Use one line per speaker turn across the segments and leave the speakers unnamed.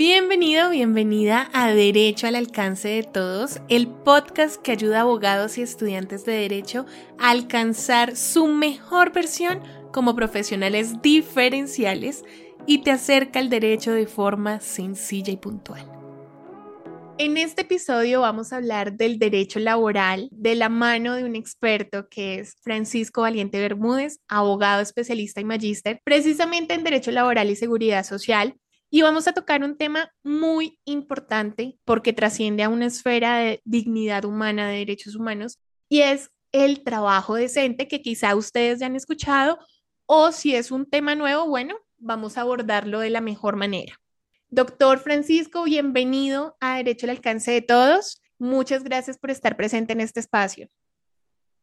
Bienvenido, bienvenida a Derecho al alcance de todos, el podcast que ayuda a abogados y estudiantes de derecho a alcanzar su mejor versión como profesionales diferenciales y te acerca al derecho de forma sencilla y puntual. En este episodio vamos a hablar del derecho laboral de la mano de un experto que es Francisco Valiente Bermúdez, abogado especialista y magíster, precisamente en derecho laboral y seguridad social, y vamos a tocar un tema muy importante porque trasciende a una esfera de dignidad humana, de derechos humanos, y es el trabajo decente que quizá ustedes ya han escuchado o si es un tema nuevo, bueno, vamos a abordarlo de la mejor manera. Doctor Francisco, bienvenido a Derecho al Alcance de Todos. Muchas gracias por estar presente en este espacio.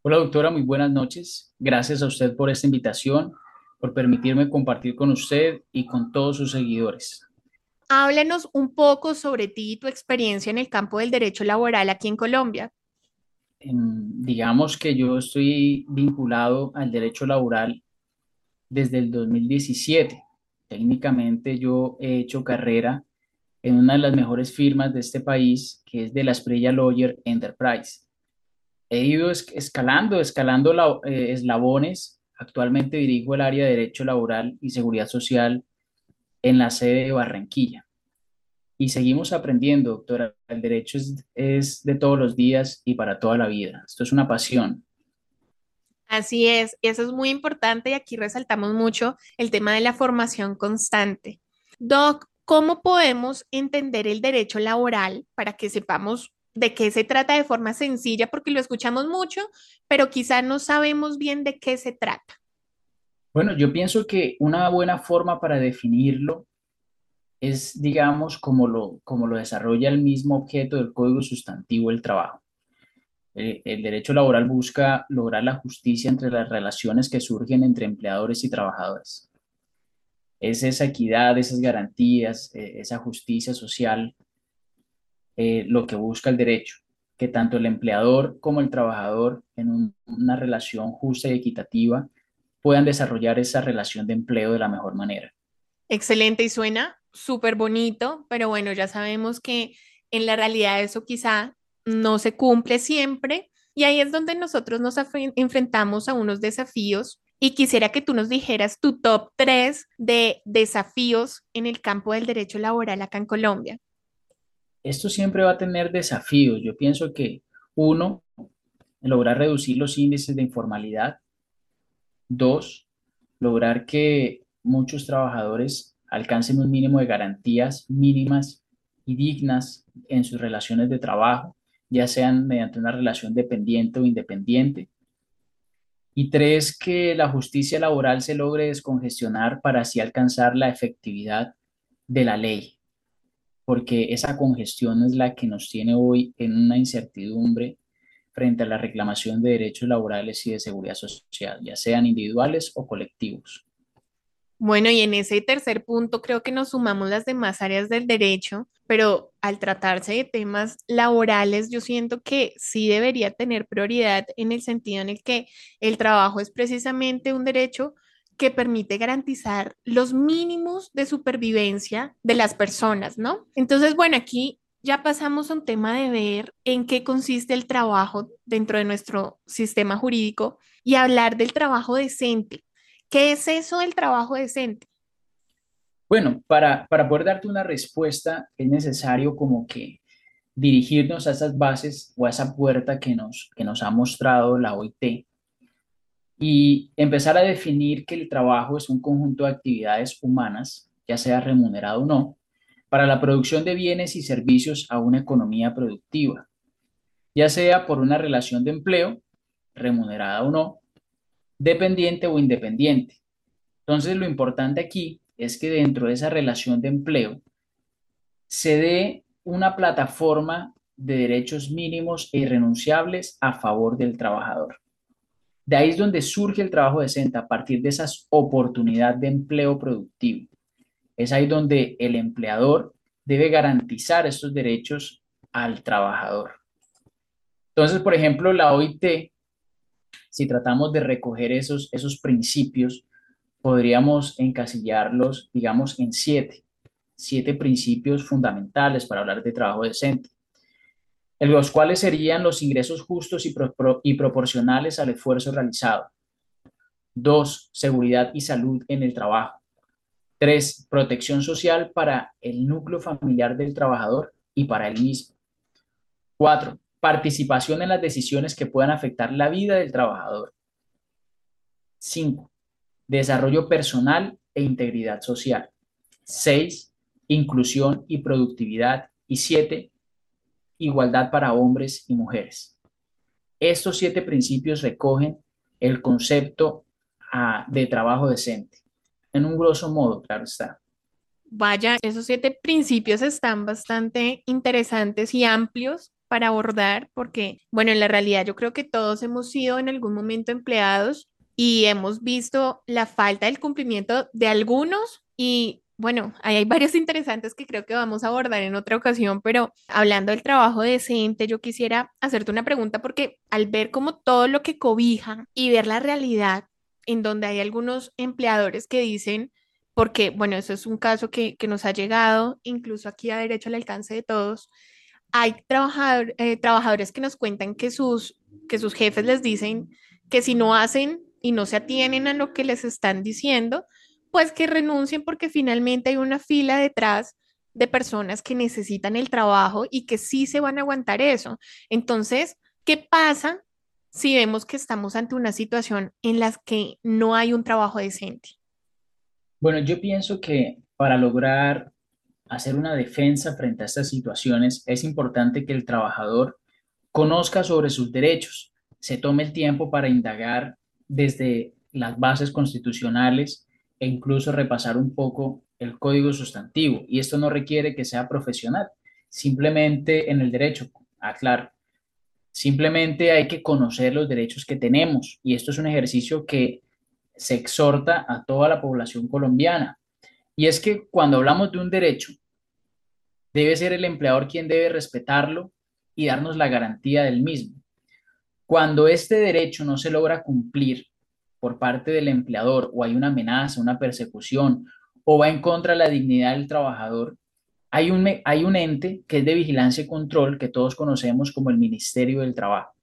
Hola doctora, muy buenas noches. Gracias a usted por esta invitación por permitirme compartir con usted y con todos sus seguidores.
Háblanos un poco sobre ti y tu experiencia en el campo del derecho laboral aquí en Colombia.
digamos que yo estoy vinculado al derecho laboral desde el 2017. Técnicamente yo he hecho carrera en una de las mejores firmas de este país, que es de la Estrella Lawyer Enterprise. He ido escalando, escalando eh, eslabones Actualmente dirijo el área de Derecho Laboral y Seguridad Social en la sede de Barranquilla. Y seguimos aprendiendo, doctora. El derecho es, de todos los días y para toda la vida. Esto es una pasión.
Así es, eso es muy importante y aquí resaltamos mucho el tema de la formación constante. Doc, ¿cómo podemos entender el derecho laboral para que sepamos de qué se trata de forma sencilla, porque lo escuchamos mucho, pero quizá no sabemos bien de qué se trata.
Bueno, yo pienso que una buena forma para definirlo es, digamos, como lo, como lo desarrolla el mismo objeto del código sustantivo del trabajo. Eh, el derecho laboral busca lograr la justicia entre las relaciones que surgen entre empleadores y trabajadores. Es esa equidad, esas garantías, eh, esa justicia social eh, lo que busca el derecho, que tanto el empleador como el trabajador en una relación justa y equitativa puedan desarrollar esa relación de empleo de la mejor manera.
Excelente y suena súper bonito, pero bueno, ya sabemos que en la realidad eso quizá no se cumple siempre y ahí es donde nosotros nos enfrentamos a unos desafíos y quisiera que tú nos dijeras tu top 3 de desafíos en el campo del derecho laboral acá en Colombia
esto siempre va a tener desafíos. Yo pienso que uno, lograr reducir los índices de informalidad. Dos, lograr que muchos trabajadores alcancen un mínimo de garantías mínimas y dignas en sus relaciones de trabajo, ya sean mediante una relación dependiente o independiente. Y tres, que la justicia laboral se logre descongestionar para así alcanzar la efectividad de la ley porque esa congestión es la que nos tiene hoy en una incertidumbre frente a la reclamación de derechos laborales y de seguridad social, ya sean individuales o colectivos.
Bueno, y en ese tercer punto creo que nos sumamos las demás áreas del derecho, pero al tratarse de temas laborales, yo siento que sí debería tener prioridad en el sentido en el que el trabajo es precisamente un derecho que permite garantizar los mínimos de supervivencia de las personas, ¿no? Entonces, bueno, aquí ya pasamos a un tema de ver en qué consiste el trabajo dentro de nuestro sistema jurídico y hablar del trabajo decente. ¿Qué es eso del trabajo decente?
Bueno, para, para poder darte una respuesta es necesario como que dirigirnos a esas bases o a esa puerta que nos, que nos ha mostrado la OIT y empezar a definir que el trabajo es un conjunto de actividades humanas, ya sea remunerado o no, para la producción de bienes y servicios a una economía productiva, ya sea por una relación de empleo, remunerada o no, dependiente o independiente. Entonces, lo importante aquí es que dentro de esa relación de empleo se dé una plataforma de derechos mínimos e irrenunciables a favor del trabajador. De ahí es donde surge el trabajo decente, a partir de esas oportunidades de empleo productivo. Es ahí donde el empleador debe garantizar estos derechos al trabajador. Entonces, por ejemplo, la OIT, si tratamos de recoger esos, esos principios, podríamos encasillarlos, digamos, en siete. siete principios fundamentales para hablar de trabajo decente, en los cuales serían los ingresos justos y, proporcionales al esfuerzo realizado. Dos, seguridad y salud en el trabajo. Tres, protección social para el núcleo familiar del trabajador y para él mismo. Cuatro, participación en las decisiones que puedan afectar la vida del trabajador. Cinco, desarrollo personal e integridad social. Seis, inclusión y productividad. Y siete, igualdad para hombres y mujeres. Estos siete principios recogen el concepto ah, de trabajo decente. En un grosso modo, claro está.
Vaya, esos siete principios están bastante interesantes y amplios para abordar porque, bueno, en la realidad yo creo que todos hemos sido en algún momento empleados y hemos visto la falta del cumplimiento de algunos y bueno, hay varios interesantes que creo que vamos a abordar en otra ocasión, pero hablando del trabajo decente, yo quisiera hacerte una pregunta porque al ver como todo lo que cobija y ver la realidad en donde hay algunos empleadores que dicen, porque bueno, eso es un caso que, nos ha llegado incluso aquí a derecho al alcance de todos, hay eh, trabajadores que nos cuentan que sus, que sus jefes les dicen que si no hacen y no se atienen a lo que les están diciendo, pues que renuncien porque finalmente hay una fila detrás de personas que necesitan el trabajo y que sí se van a aguantar eso. Entonces, ¿qué pasa si vemos que estamos ante una situación en la que no hay un trabajo decente?
Bueno, yo pienso que para lograr hacer una defensa frente a estas situaciones es importante que el trabajador conozca sobre sus derechos, se tome el tiempo para indagar desde las bases constitucionales e incluso repasar un poco el código sustantivo. Y esto no requiere que sea profesional, simplemente en el derecho, aclaro. Simplemente hay que conocer los derechos que tenemos y esto es un ejercicio que se exhorta a toda la población colombiana. Y es que cuando hablamos de un derecho, debe ser el empleador quien debe respetarlo y darnos la garantía del mismo. Cuando este derecho no se logra cumplir por parte del empleador o hay una amenaza, una persecución o va en contra de la dignidad del trabajador, hay un, hay un ente que es de vigilancia y control que todos conocemos como el Ministerio del Trabajo.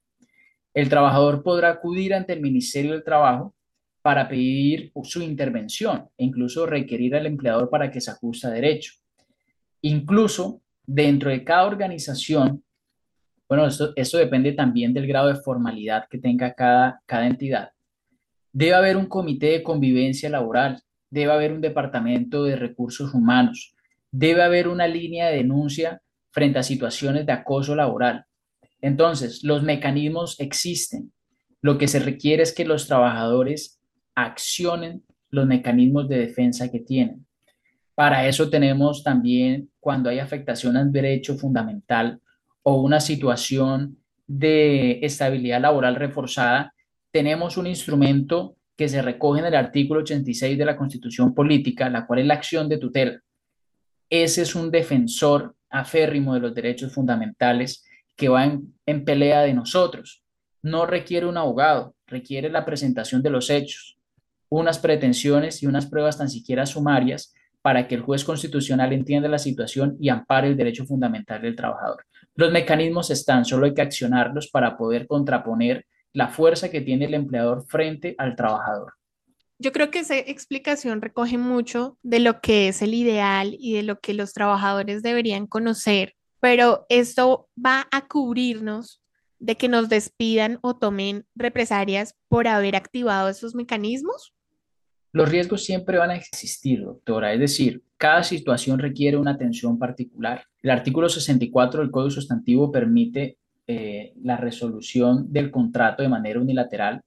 El trabajador podrá acudir ante el Ministerio del Trabajo para pedir su intervención e incluso requerir al empleador para que se ajuste a derecho. Incluso dentro de cada organización, bueno, esto, esto depende también del grado de formalidad que tenga cada, cada entidad, Debe haber un comité de convivencia laboral, debe haber un departamento de recursos humanos, debe haber una línea de denuncia frente a situaciones de acoso laboral. Entonces, los mecanismos existen. Lo que se requiere es que los trabajadores accionen los mecanismos de defensa que tienen. Para eso tenemos también cuando hay afectación al derecho fundamental o una situación de estabilidad laboral reforzada, tenemos un instrumento que se recoge en el artículo 86 de la Constitución Política, la cual es la acción de tutela. Ese es un defensor aférrimo de los derechos fundamentales que va en, en pelea de nosotros. No requiere un abogado, requiere la presentación de los hechos, unas pretensiones y unas pruebas tan siquiera sumarias para que el juez constitucional entienda la situación y ampare el derecho fundamental del trabajador. Los mecanismos están, solo hay que accionarlos para poder contraponer la fuerza que tiene el empleador frente al trabajador.
Yo creo que esa explicación recoge mucho de lo que es el ideal y de lo que los trabajadores deberían conocer, pero esto va a cubrirnos de que nos despidan o tomen represalias por haber activado esos mecanismos?
Los riesgos siempre van a existir, doctora, es decir, cada situación requiere una atención particular. El artículo 64 del Código Sustantivo permite eh, la resolución del contrato de manera unilateral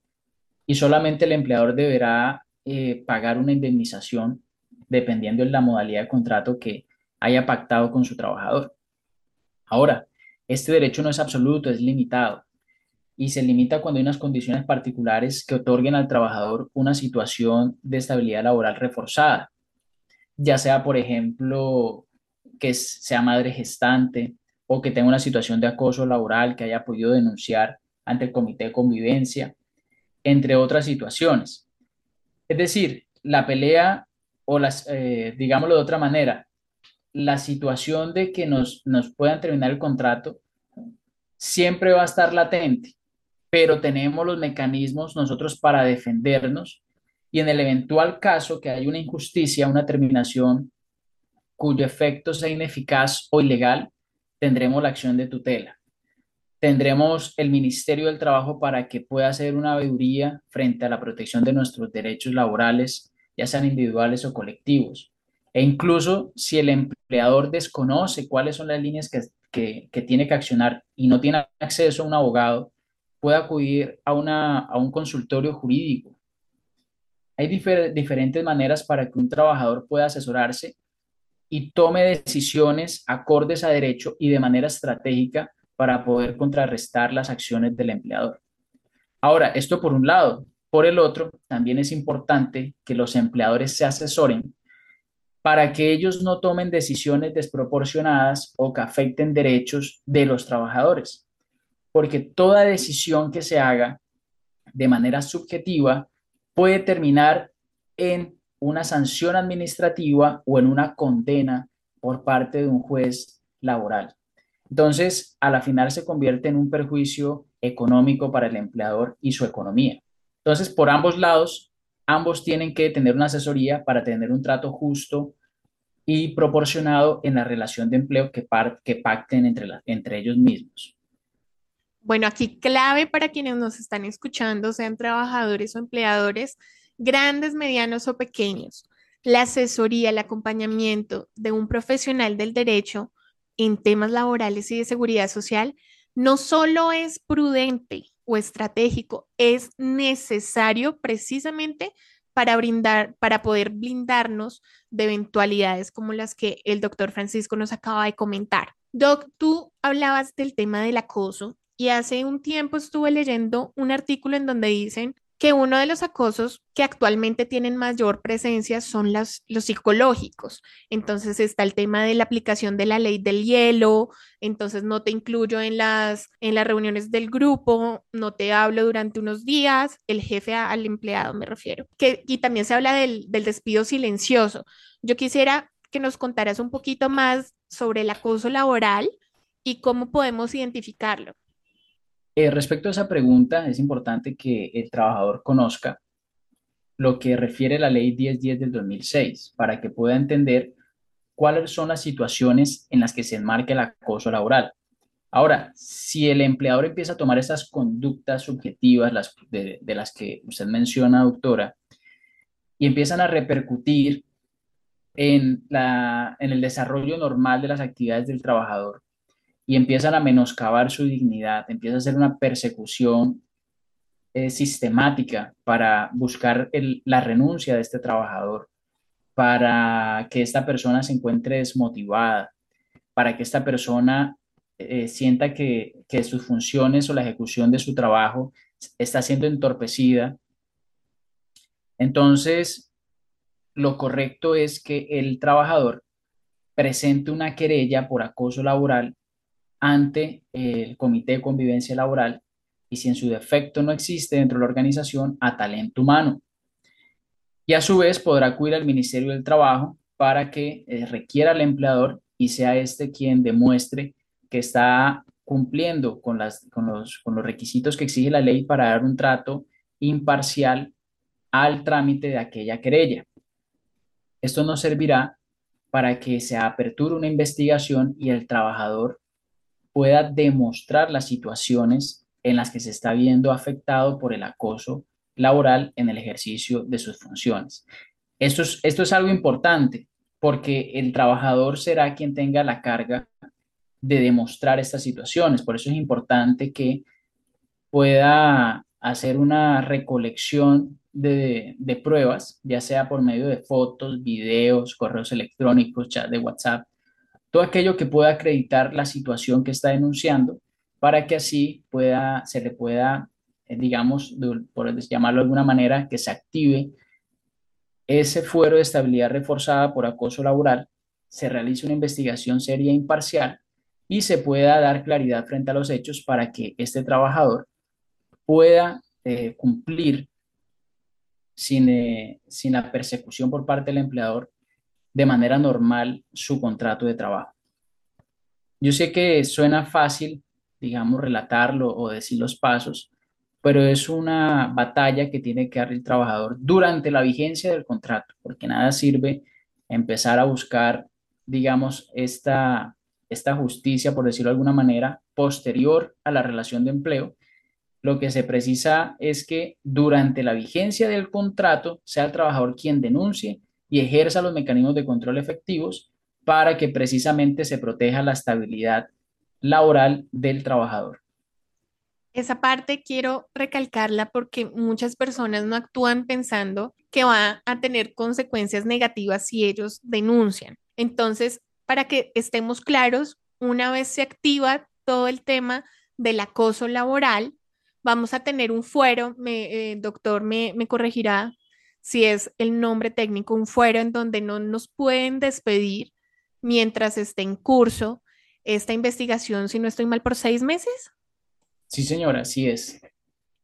y solamente el empleador deberá eh, pagar una indemnización dependiendo de la modalidad de contrato que haya pactado con su trabajador. Ahora, este derecho no es absoluto, es limitado y se limita cuando hay unas condiciones particulares que otorguen al trabajador una situación de estabilidad laboral reforzada, ya sea, por ejemplo, que sea madre gestante, o que tenga una situación de acoso laboral que haya podido denunciar ante el comité de convivencia, entre otras situaciones. Es decir, la pelea o las, eh, digámoslo de otra manera, la situación de que nos, nos puedan terminar el contrato siempre va a estar latente, pero tenemos los mecanismos nosotros para defendernos y en el eventual caso que haya una injusticia, una terminación cuyo efecto sea ineficaz o ilegal, tendremos la acción de tutela. Tendremos el Ministerio del Trabajo para que pueda hacer una veeduría frente a la protección de nuestros derechos laborales, ya sean individuales o colectivos. E incluso si el empleador desconoce cuáles son las líneas que, tiene que accionar y no tiene acceso a un abogado, puede acudir a, una, a un consultorio jurídico. Hay diferentes maneras para que un trabajador pueda asesorarse y tome decisiones acordes a derecho y de manera estratégica para poder contrarrestar las acciones del empleador. Ahora, esto por un lado. Por el otro, también es importante que los empleadores se asesoren para que ellos no tomen decisiones desproporcionadas o que afecten derechos de los trabajadores. Porque toda decisión que se haga de manera subjetiva puede terminar en una sanción administrativa o en una condena por parte de un juez laboral. Entonces, a la final se convierte en un perjuicio económico para el empleador y su economía. Entonces, por ambos lados, ambos tienen que tener una asesoría para tener un trato justo y proporcionado en la relación de empleo que, pacten entre, entre ellos mismos.
Bueno, aquí clave para quienes nos están escuchando, sean trabajadores o empleadores, grandes, medianos o pequeños. La asesoría, el acompañamiento de un profesional del derecho en temas laborales y de seguridad social no solo es prudente o estratégico, es necesario precisamente para brindar, para poder blindarnos de eventualidades como las que el doctor Francisco nos acaba de comentar. Doc, tú hablabas del tema del acoso y hace un tiempo estuve leyendo un artículo en donde dicen que uno de los acosos que actualmente tienen mayor presencia son los psicológicos. Entonces está el tema de la aplicación de la ley del hielo, entonces no te incluyo en las, en las reuniones del grupo, no te hablo durante unos días, el jefe al empleado me refiero. Que, y también se habla del, del despido silencioso. Yo quisiera que nos contaras un poquito más sobre el acoso laboral y cómo podemos identificarlo.
Eh, respecto a esa pregunta, es importante que el trabajador conozca lo que refiere la ley 1010 del 2006 para que pueda entender cuáles son las situaciones en las que se enmarca el acoso laboral. Ahora, si el empleador empieza a tomar esas conductas subjetivas las de, las que usted menciona, doctora, y empiezan a repercutir en, en el desarrollo normal de las actividades del trabajador, y empiezan a menoscabar su dignidad, empieza a ser una persecución eh, sistemática para buscar la renuncia de este trabajador, para que esta persona se encuentre desmotivada, para que esta persona eh, sienta que, que sus funciones o la ejecución de su trabajo está siendo entorpecida. Entonces, lo correcto es que el trabajador presente una querella por acoso laboral ante el Comité de Convivencia Laboral y si en su defecto no existe dentro de la organización, a talento humano. Y a su vez podrá acudir al Ministerio del Trabajo para que eh, requiera al empleador y sea este quien demuestre que está cumpliendo con, las, con, los, con los requisitos que exige la ley para dar un trato imparcial al trámite de aquella querella. Esto nos servirá para que se aperture una investigación y el trabajador pueda demostrar las situaciones en las que se está viendo afectado por el acoso laboral en el ejercicio de sus funciones. Esto es, esto es algo importante porque el trabajador será quien tenga la carga de demostrar estas situaciones. Por eso es importante que pueda hacer una recolección de, de, pruebas, ya sea por medio de fotos, videos, correos electrónicos, chat de WhatsApp, todo aquello que pueda acreditar la situación que está denunciando para que así pueda, se le pueda, eh, digamos, por llamarlo de alguna manera, que se active ese fuero de estabilidad reforzada por acoso laboral, se realice una investigación seria e imparcial y se pueda dar claridad frente a los hechos para que este trabajador pueda eh, cumplir sin, eh, sin la persecución por parte del empleador de manera normal su contrato de trabajo. Yo sé que suena fácil, digamos, relatarlo o decir los pasos, pero es una batalla que tiene que dar el trabajador durante la vigencia del contrato, porque nada sirve empezar a buscar, digamos, esta, esta justicia, por decirlo de alguna manera, posterior a la relación de empleo. Lo que se precisa es que durante la vigencia del contrato sea el trabajador quien denuncie y ejerza los mecanismos de control efectivos para que precisamente se proteja la estabilidad laboral del trabajador.
Esa parte quiero recalcarla porque muchas personas no actúan pensando que va a tener consecuencias negativas si ellos denuncian. Entonces, para que estemos claros, una vez se activa todo el tema del acoso laboral, vamos a tener un fuero, eh, doctor me, me corregirá si es el nombre técnico, un fuero en donde no nos pueden despedir mientras esté en curso esta investigación, si no estoy mal, por seis meses.
Sí, señora, así es.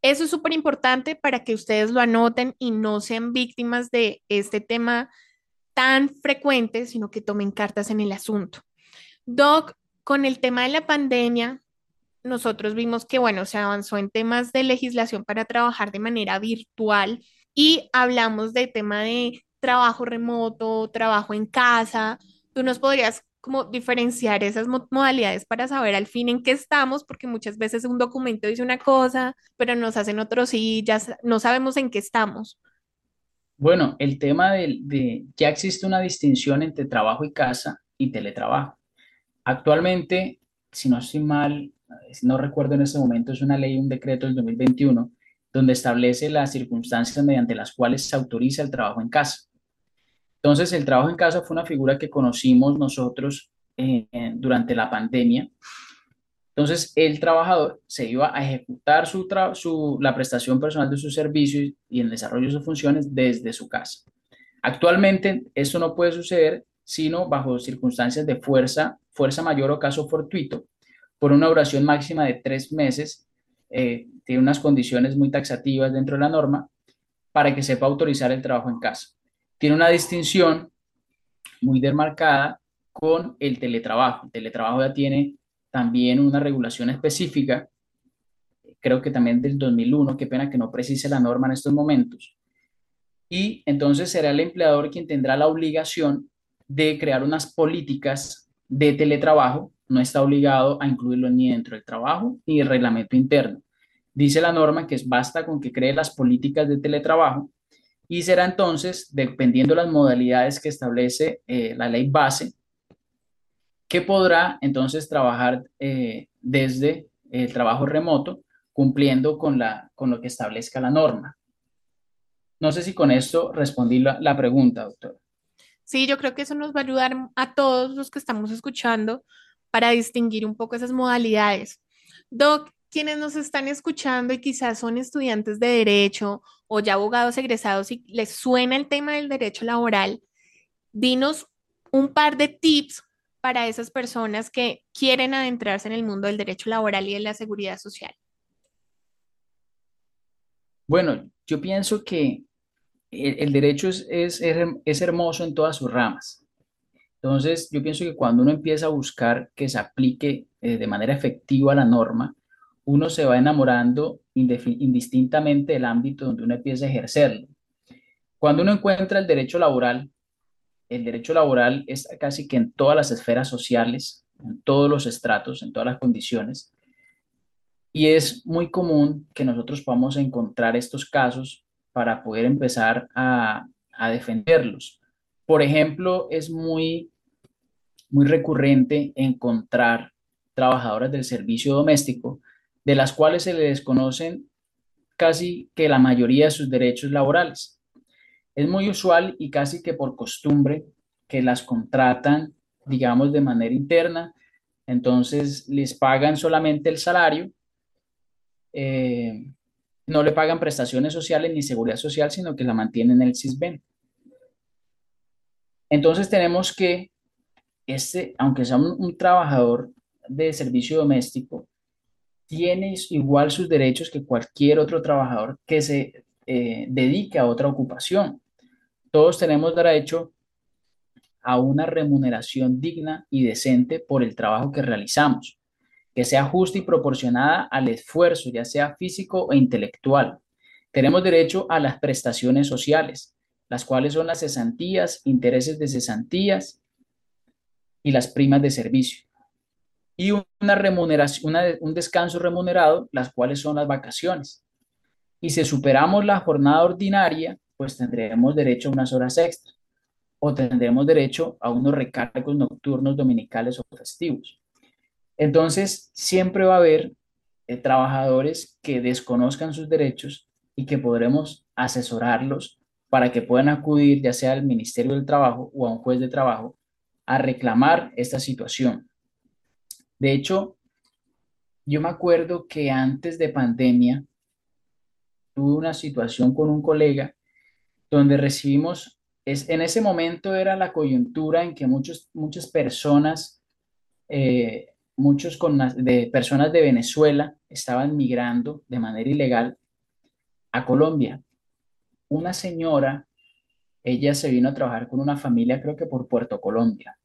Eso es súper importante para que ustedes lo anoten y no sean víctimas de este tema tan frecuente, sino que tomen cartas en el asunto. Doc, con el tema de la pandemia, nosotros vimos que, bueno, se avanzó en temas de legislación para trabajar de manera virtual y hablamos de tema de trabajo remoto, trabajo en casa. ¿Tú nos podrías como diferenciar esas modalidades para saber al fin en qué estamos, porque muchas veces un documento dice una cosa, pero nos hacen otros y ya no sabemos en qué estamos.
Bueno, el tema de, de ya existe una distinción entre trabajo y casa y teletrabajo. Actualmente, si no estoy mal, no recuerdo en este momento, es una ley, un decreto del 2021, donde establece las circunstancias mediante las cuales se autoriza el trabajo en casa. Entonces, el trabajo en casa fue una figura que conocimos nosotros eh, durante la pandemia. Entonces, el trabajador se iba a ejecutar su, su la prestación personal de sus servicios y el desarrollo de sus funciones desde su casa. Actualmente, esto no puede suceder sino bajo circunstancias de fuerza, fuerza mayor o caso fortuito, por una duración máxima de tres meses. Eh, tiene unas condiciones muy taxativas dentro de la norma para que sepa autorizar el trabajo en casa tiene una distinción muy demarcada con el teletrabajo. El teletrabajo ya tiene también una regulación específica, creo que también del 2001, qué pena que no precise la norma en estos momentos. Y entonces será el empleador quien tendrá la obligación de crear unas políticas de teletrabajo, no está obligado a incluirlo ni dentro del trabajo ni el reglamento interno. Dice la norma que basta con que cree las políticas de teletrabajo y será entonces, dependiendo de las modalidades que establece eh, la ley base, que podrá entonces trabajar eh, desde el trabajo remoto, cumpliendo con, la, con lo que establezca la norma. No sé si con esto respondí la, la pregunta, doctor.
Sí, yo creo que eso nos va a ayudar a todos los que estamos escuchando para distinguir un poco esas modalidades. Doc, quienes nos están escuchando y quizás son estudiantes de derecho o ya abogados egresados y les suena el tema del derecho laboral, dinos un par de tips para esas personas que quieren adentrarse en el mundo del derecho laboral y de la seguridad social.
Bueno, yo pienso que el, derecho es, es, hermoso en todas sus ramas. Entonces, yo pienso que cuando uno empieza a buscar que se aplique eh, de manera efectiva la norma, uno se va enamorando indistintamente del ámbito donde uno empieza a ejercerlo. Cuando uno encuentra el derecho laboral, el derecho laboral está casi que en todas las esferas sociales, en todos los estratos, en todas las condiciones. Y es muy común que nosotros podamos encontrar estos casos para poder empezar a, defenderlos. Por ejemplo, es muy recurrente encontrar trabajadoras del servicio doméstico de las cuales se le desconocen casi que la mayoría de sus derechos laborales. Es muy usual y casi que por costumbre que las contratan, digamos, de manera interna, entonces les pagan solamente el salario, eh, no le pagan prestaciones sociales ni seguridad social, sino que la mantienen en el CISBEN. Entonces tenemos que, este, aunque sea un trabajador de servicio doméstico, tiene igual sus derechos que cualquier otro trabajador que se eh, dedique a otra ocupación. Todos tenemos derecho a una remuneración digna y decente por el trabajo que realizamos, que sea justa y proporcionada al esfuerzo, ya sea físico o intelectual. Tenemos derecho a las prestaciones sociales, las cuales son las cesantías, intereses de cesantías y las primas de servicio. Y una remuneración, un descanso remunerado, las cuales son las vacaciones. Y si superamos la jornada ordinaria, pues tendremos derecho a unas horas extras o tendremos derecho a unos recargos nocturnos, dominicales o festivos. Entonces, siempre va a haber eh, trabajadores que desconozcan sus derechos y que podremos asesorarlos para que puedan acudir ya sea al Ministerio del Trabajo o a un juez de trabajo a reclamar esta situación. De hecho, yo me acuerdo que antes de pandemia tuve una situación con un colega donde recibimos, es, en ese momento era la coyuntura en que muchos, muchas personas, eh, muchos con, de personas de Venezuela estaban migrando de manera ilegal a Colombia. Una señora, ella se vino a trabajar con una familia, creo que por Puerto Colombia.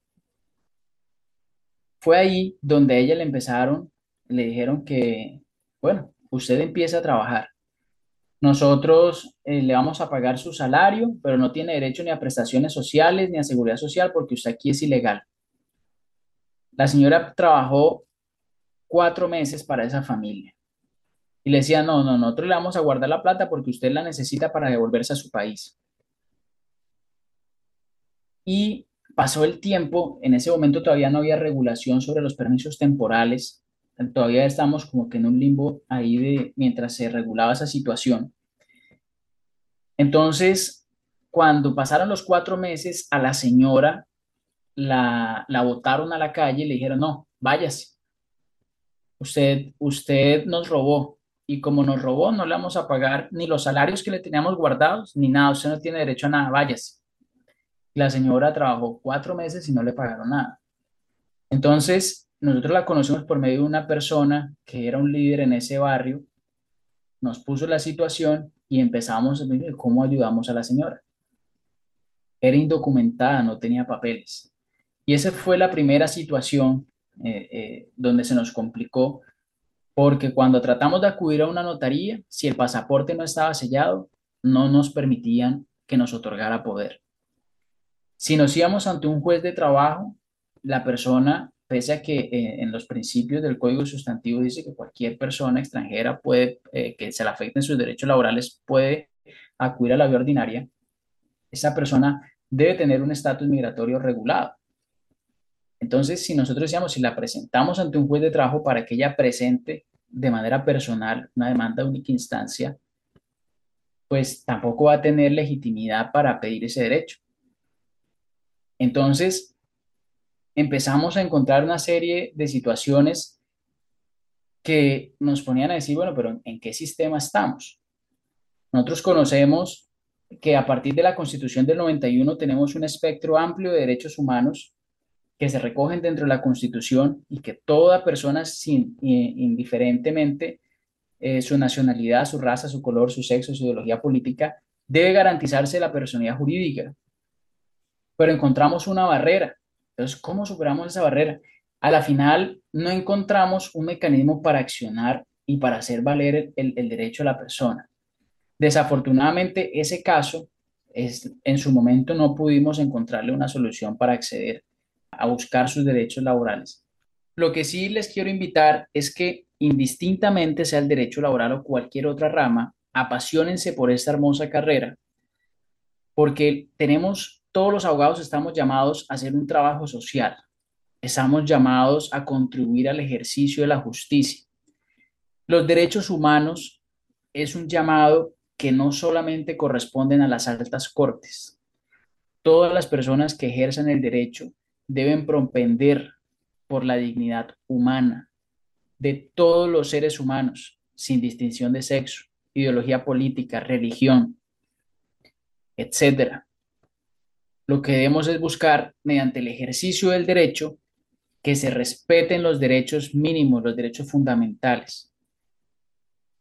Fue ahí donde ella le empezaron, le dijeron que, bueno, usted empieza a trabajar. Nosotros eh, le vamos a pagar su salario, pero no tiene derecho ni a prestaciones sociales ni a seguridad social porque usted aquí es ilegal. La señora trabajó cuatro meses para esa familia. Y le decía, no, no, nosotros le vamos a guardar la plata porque usted la necesita para devolverse a su país. Y pasó el tiempo, en ese momento todavía no había regulación sobre los permisos temporales, todavía estamos como que en un limbo ahí de mientras se regulaba esa situación. Entonces, cuando pasaron los cuatro meses, a la señora la, la botaron a la calle y le dijeron, no, váyase. Usted, usted nos robó, y como nos robó, no le vamos a pagar ni los salarios que le teníamos guardados, ni nada, usted no tiene derecho a nada, váyase. La señora trabajó cuatro meses y no le pagaron nada. Entonces, nosotros la conocimos por medio de una persona que era un líder en ese barrio, nos puso la situación y empezamos a ver cómo ayudamos a la señora. Era indocumentada, no tenía papeles. Y esa fue la primera situación eh, eh, donde se nos complicó porque cuando tratamos de acudir a una notaría, si el pasaporte no estaba sellado, no nos permitían que nos otorgara poder. Si nos íbamos ante un juez de trabajo, la persona, pese a que eh, en los principios del Código Sustantivo dice que cualquier persona extranjera puede, eh, que se le afecten sus derechos laborales, puede acudir a la vía ordinaria, esa persona debe tener un estatus migratorio regulado. Entonces, si nosotros decíamos, si la presentamos ante un juez de trabajo para que ella presente de manera personal una demanda de única instancia, pues tampoco va a tener legitimidad para pedir ese derecho. Entonces, empezamos a encontrar una serie de situaciones que nos ponían a decir, bueno, pero ¿en qué sistema estamos? Nosotros conocemos que a partir de la Constitución del 91 tenemos un espectro amplio de derechos humanos que se recogen dentro de la Constitución y que toda persona, sin, indiferentemente eh, su nacionalidad, su raza, su color, su sexo, su ideología política, debe garantizarse la personalidad jurídica. Pero encontramos una barrera. Entonces, ¿cómo superamos esa barrera? A la final, no encontramos un mecanismo para accionar y para hacer valer el, el derecho a la persona. Desafortunadamente, ese caso, es, en su momento no pudimos encontrarle una solución para acceder a buscar sus derechos laborales. Lo que sí les quiero invitar es que indistintamente sea el derecho laboral o cualquier otra rama, apasionense por esta hermosa carrera, porque tenemos, todos los abogados estamos llamados a hacer un trabajo social, estamos llamados a contribuir al ejercicio de la justicia. Los derechos humanos es un llamado que no solamente corresponden a las altas cortes. Todas las personas que ejerzan el derecho deben propender por la dignidad humana de todos los seres humanos, sin distinción de sexo, ideología política, religión, etc. Lo que debemos es buscar, mediante el ejercicio del derecho, que se respeten los derechos mínimos, los derechos fundamentales.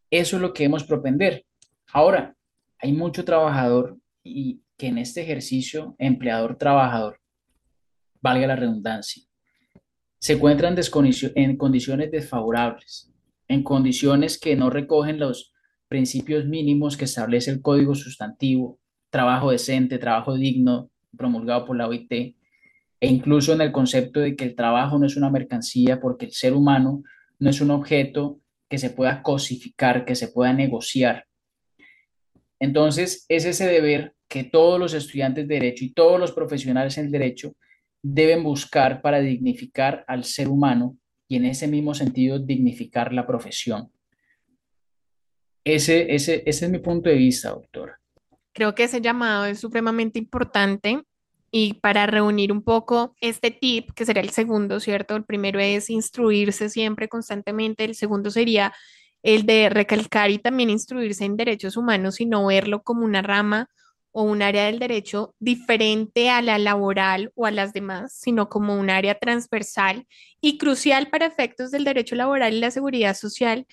Eso es lo que debemos propender. Ahora, hay mucho trabajador y que en este ejercicio, empleador-trabajador, valga la redundancia, se encuentran en condiciones desfavorables, en condiciones que no recogen los principios mínimos que establece el Código Sustantivo, trabajo decente, trabajo digno, promulgado por la OIT, e incluso en el concepto de que el trabajo no es una mercancía porque el ser humano no es un objeto que se pueda cosificar, que se pueda negociar. Entonces, es ese deber que todos los estudiantes de derecho y todos los profesionales en derecho deben buscar para dignificar al ser humano y en ese mismo sentido dignificar la profesión. Ese, ese, ese es mi punto de vista, doctora.
Creo que ese llamado es supremamente importante y para reunir un poco este tip, que sería el segundo, ¿cierto? El primero es instruirse siempre constantemente, el segundo sería el de recalcar y también instruirse en derechos humanos y no verlo como una rama o un área del derecho diferente a la laboral o a las demás, sino como un área transversal y crucial para efectos del derecho laboral y la seguridad social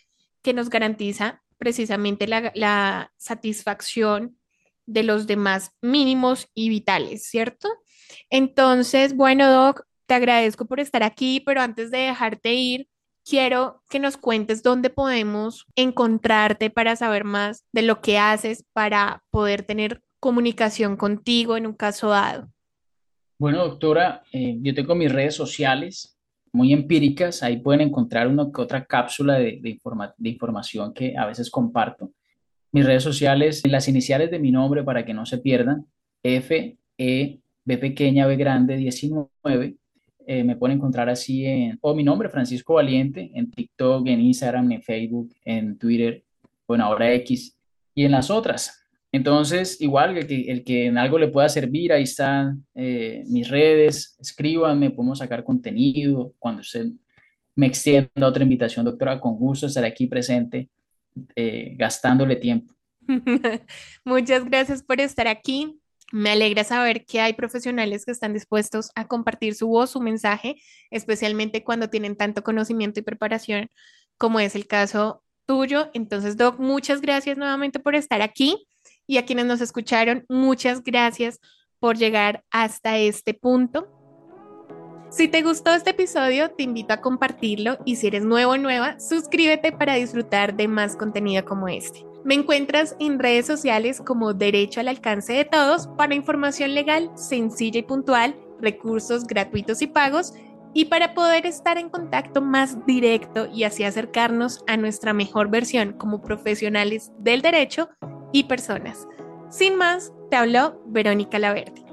que nos garantiza precisamente la, satisfacción de los demás mínimos y vitales, ¿cierto? Entonces, bueno, Doc, te agradezco por estar aquí, pero antes de dejarte ir, quiero que nos cuentes dónde podemos encontrarte para saber más de lo que haces para poder tener comunicación contigo en un caso dado?
Bueno, doctora, eh, yo tengo mis redes sociales muy empíricas, ahí pueden encontrar una que otra cápsula de, de, de información que a veces comparto. Mis redes sociales, las iniciales de mi nombre para que no se pierdan, F, E, B pequeña, B grande, 19. Eh, me pueden encontrar así en, o mi nombre, Francisco Valiente, en TikTok, en Instagram, en Facebook, en Twitter, bueno, ahora X, y en las otras. Entonces, igual el que, el que en algo le pueda servir, ahí están eh, mis redes, escríbanme, podemos sacar contenido. Cuando usted me extienda otra invitación, doctora, con gusto estaré aquí presente, eh, gastándole tiempo.
Muchas gracias por estar aquí. Me alegra saber que hay profesionales que están dispuestos a compartir su voz, su mensaje, especialmente cuando tienen tanto conocimiento y preparación como es el caso tuyo. Entonces, Doc, muchas gracias nuevamente por estar aquí. Y a quienes nos escucharon, muchas gracias por llegar hasta este punto. Si te gustó este episodio, te invito a compartirlo y si eres nuevo o nueva, suscríbete para disfrutar de más contenido como este. Me encuentras en redes sociales como Derecho al Alcance de Todos para información legal sencilla y puntual, recursos gratuitos y pagos y para poder estar en contacto más directo y así acercarnos a nuestra mejor versión como profesionales del derecho y personas. Sin más, te habló Verónica Laverde.